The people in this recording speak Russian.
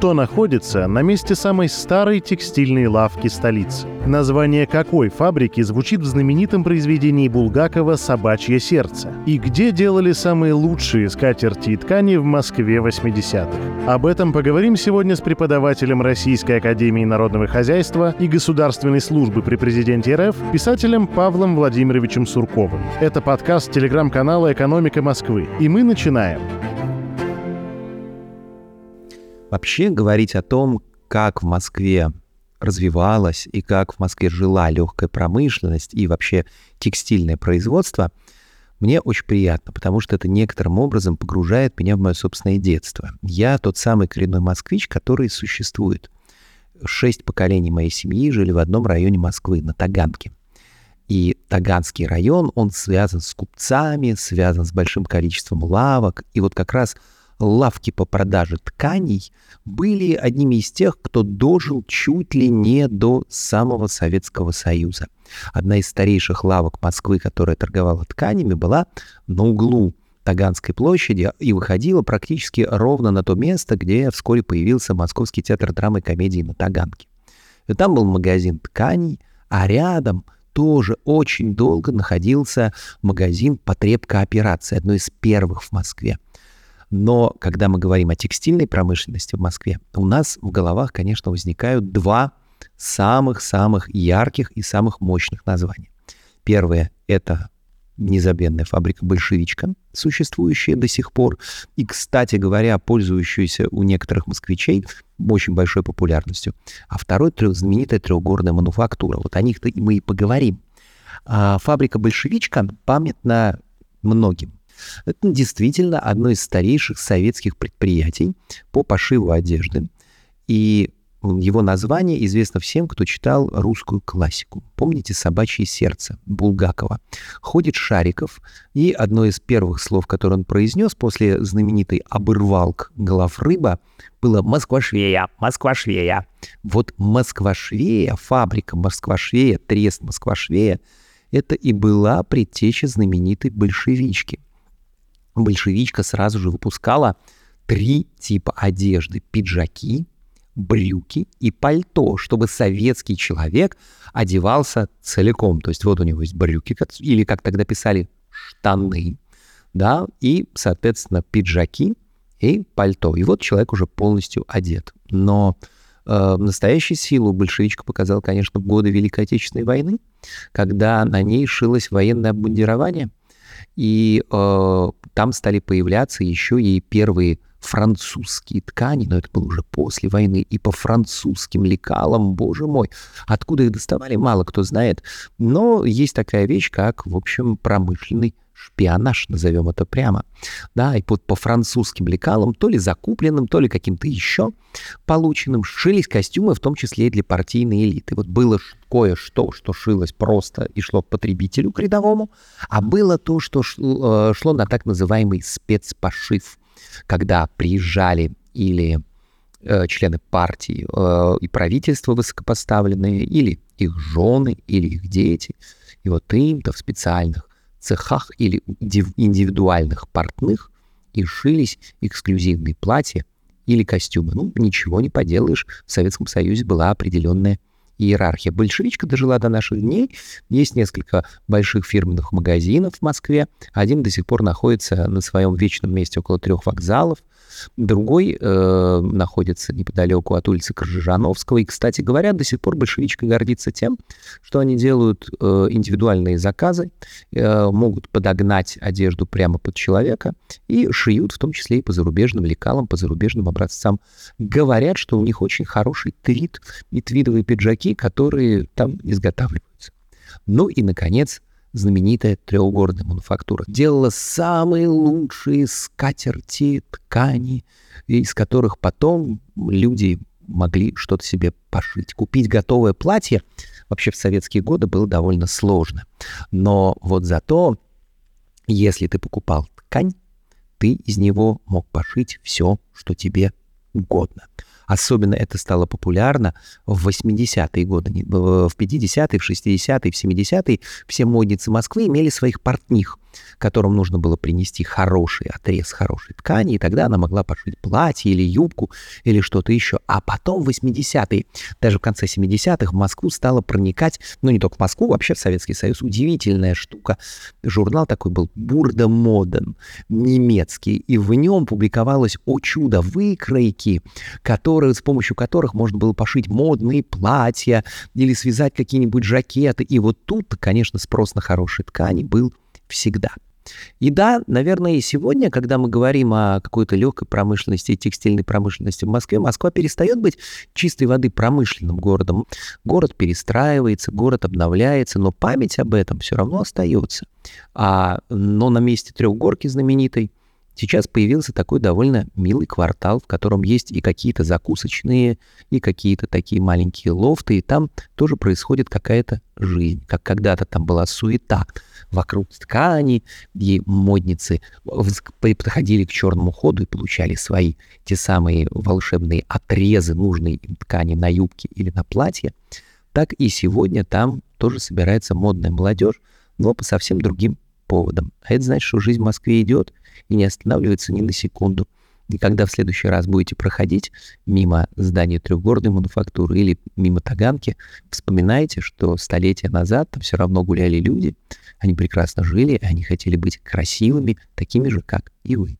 что находится на месте самой старой текстильной лавки столицы. Название какой фабрики звучит в знаменитом произведении Булгакова «Собачье сердце» и где делали самые лучшие скатерти и ткани в Москве 80-х. Об этом поговорим сегодня с преподавателем Российской Академии Народного Хозяйства и Государственной службы при президенте РФ, писателем Павлом Владимировичем Сурковым. Это подкаст телеграм-канала «Экономика Москвы». И мы начинаем. Вообще говорить о том, как в Москве развивалась и как в Москве жила легкая промышленность и вообще текстильное производство, мне очень приятно, потому что это некоторым образом погружает меня в мое собственное детство. Я тот самый коренной москвич, который существует. Шесть поколений моей семьи жили в одном районе Москвы, на Таганке. И Таганский район, он связан с купцами, связан с большим количеством лавок. И вот как раз лавки по продаже тканей были одними из тех, кто дожил чуть ли не до самого Советского Союза. Одна из старейших лавок Москвы, которая торговала тканями, была на углу Таганской площади и выходила практически ровно на то место, где вскоре появился Московский театр драмы и комедии на Таганке. И там был магазин тканей, а рядом тоже очень долго находился магазин потреб кооперации, одной из первых в Москве – но когда мы говорим о текстильной промышленности в Москве, у нас в головах, конечно, возникают два самых-самых ярких и самых мощных названия. Первое — это незабвенная фабрика «Большевичка», существующая до сих пор, и, кстати говоря, пользующаяся у некоторых москвичей очень большой популярностью. А второй — знаменитая трехгорная мануфактура. Вот о них-то мы и поговорим. А фабрика «Большевичка» памятна многим. Это действительно одно из старейших советских предприятий по пошиву одежды. И его название известно всем, кто читал русскую классику. Помните «Собачье сердце» Булгакова? Ходит Шариков, и одно из первых слов, которое он произнес после знаменитой «обырвалк голов рыба» было «Москва-швея, Москва-швея». Вот Москва-швея, фабрика Москва-швея, трест Москва-швея, это и была предтеча знаменитой большевички – большевичка сразу же выпускала три типа одежды. Пиджаки, брюки и пальто, чтобы советский человек одевался целиком. То есть вот у него есть брюки, или, как тогда писали, штаны, да, и, соответственно, пиджаки и пальто. И вот человек уже полностью одет. Но э, настоящую силу большевичка показал, конечно, в годы Великой Отечественной войны, когда на ней шилось военное обмундирование – и э, там стали появляться еще и первые французские ткани, но это было уже после войны, и по французским лекалам, боже мой, откуда их доставали, мало кто знает, но есть такая вещь, как, в общем, промышленный шпионаж, назовем это прямо, да, и под по французским лекалам, то ли закупленным, то ли каким-то еще полученным, шились костюмы, в том числе и для партийной элиты. Вот было кое-что, что шилось просто и шло к потребителю, к рядовому, а было то, что шло, э, шло на так называемый спецпошив, когда приезжали или э, члены партии э, и правительства высокопоставленные, или их жены, или их дети, и вот им-то в специальных цехах или индивидуальных портных и шились эксклюзивные платья или костюмы. Ну, ничего не поделаешь, в Советском Союзе была определенная иерархия. Большевичка дожила до наших дней. Есть несколько больших фирменных магазинов в Москве. Один до сих пор находится на своем вечном месте около трех вокзалов. Другой э, находится неподалеку от улицы Крыжановского. И, кстати говоря, до сих пор большевичка гордится тем, что они делают э, индивидуальные заказы, э, могут подогнать одежду прямо под человека и шьют, в том числе и по зарубежным лекалам, по зарубежным образцам. Говорят, что у них очень хороший твит и твидовые пиджаки, которые там изготавливаются. Ну и, наконец, знаменитая треугорная мануфактура. Делала самые лучшие скатерти, ткани, из которых потом люди могли что-то себе пошить. Купить готовое платье вообще в советские годы было довольно сложно. Но вот зато, если ты покупал ткань, ты из него мог пошить все, что тебе угодно. Особенно это стало популярно в 80-е годы, в 50-е, в 60-е, в 70-е. Все модницы Москвы имели своих портних – которым нужно было принести хороший отрез хорошей ткани, и тогда она могла пошить платье или юбку или что-то еще. А потом в 80-е, даже в конце 70-х в Москву стала проникать, ну не только в Москву, вообще в Советский Союз, удивительная штука. Журнал такой был «Бурда Моден», немецкий, и в нем публиковалось, о чудо, выкройки, которые, с помощью которых можно было пошить модные платья или связать какие-нибудь жакеты. И вот тут, конечно, спрос на хорошие ткани был всегда. И да, наверное, и сегодня, когда мы говорим о какой-то легкой промышленности текстильной промышленности в Москве, Москва перестает быть чистой воды промышленным городом. Город перестраивается, город обновляется, но память об этом все равно остается. А, но на месте трехгорки знаменитой Сейчас появился такой довольно милый квартал, в котором есть и какие-то закусочные, и какие-то такие маленькие лофты, и там тоже происходит какая-то жизнь, как когда-то там была суета вокруг ткани, и модницы подходили к черному ходу и получали свои те самые волшебные отрезы нужной ткани на юбке или на платье, так и сегодня там тоже собирается модная молодежь, но по совсем другим поводом. А это значит, что жизнь в Москве идет и не останавливается ни на секунду. И когда в следующий раз будете проходить мимо здания трехгорной мануфактуры или мимо Таганки, вспоминайте, что столетия назад там все равно гуляли люди, они прекрасно жили, они хотели быть красивыми, такими же, как и вы.